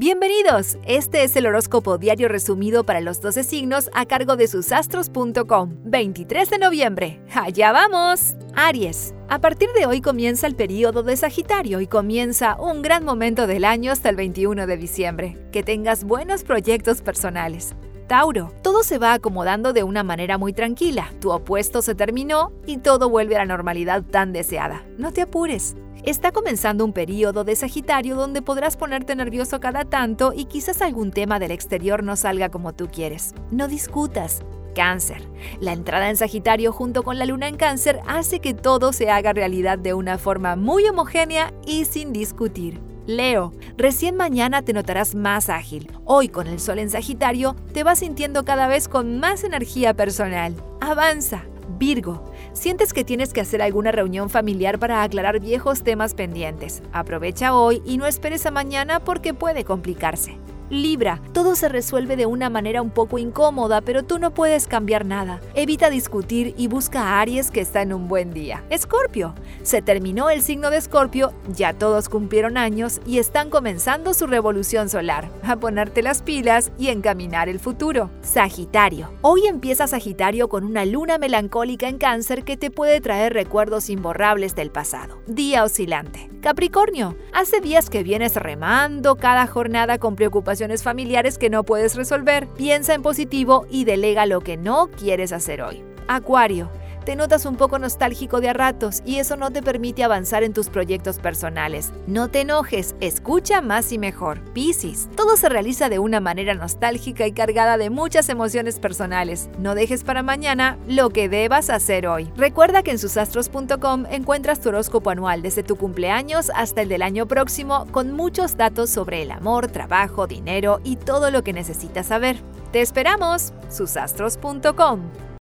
Bienvenidos, este es el horóscopo diario resumido para los 12 signos a cargo de susastros.com, 23 de noviembre. ¡Allá vamos! Aries. A partir de hoy comienza el periodo de Sagitario y comienza un gran momento del año hasta el 21 de diciembre. Que tengas buenos proyectos personales. Tauro, todo se va acomodando de una manera muy tranquila, tu opuesto se terminó y todo vuelve a la normalidad tan deseada. No te apures. Está comenzando un periodo de Sagitario donde podrás ponerte nervioso cada tanto y quizás algún tema del exterior no salga como tú quieres. No discutas. Cáncer. La entrada en Sagitario junto con la luna en Cáncer hace que todo se haga realidad de una forma muy homogénea y sin discutir. Leo, recién mañana te notarás más ágil. Hoy con el sol en Sagitario te vas sintiendo cada vez con más energía personal. Avanza. Virgo, sientes que tienes que hacer alguna reunión familiar para aclarar viejos temas pendientes. Aprovecha hoy y no esperes a mañana porque puede complicarse. Libra, todo se resuelve de una manera un poco incómoda, pero tú no puedes cambiar nada. Evita discutir y busca a Aries que está en un buen día. Escorpio, se terminó el signo de Escorpio, ya todos cumplieron años y están comenzando su revolución solar. A ponerte las pilas y encaminar el futuro. Sagitario, hoy empieza Sagitario con una luna melancólica en cáncer que te puede traer recuerdos imborrables del pasado. Día oscilante. Capricornio, hace días que vienes remando cada jornada con familiares que no puedes resolver. Piensa en positivo y delega lo que no quieres hacer hoy. Acuario, te notas un poco nostálgico de a ratos y eso no te permite avanzar en tus proyectos personales. No te enojes, escucha más y mejor. Piscis, todo se realiza de una manera nostálgica y cargada de muchas emociones personales. No dejes para mañana lo que debas hacer hoy. Recuerda que en susastros.com encuentras tu horóscopo anual desde tu cumpleaños hasta el del año próximo con muchos datos sobre el amor, trabajo, dinero y todo lo que necesitas saber. Te esperamos, susastros.com.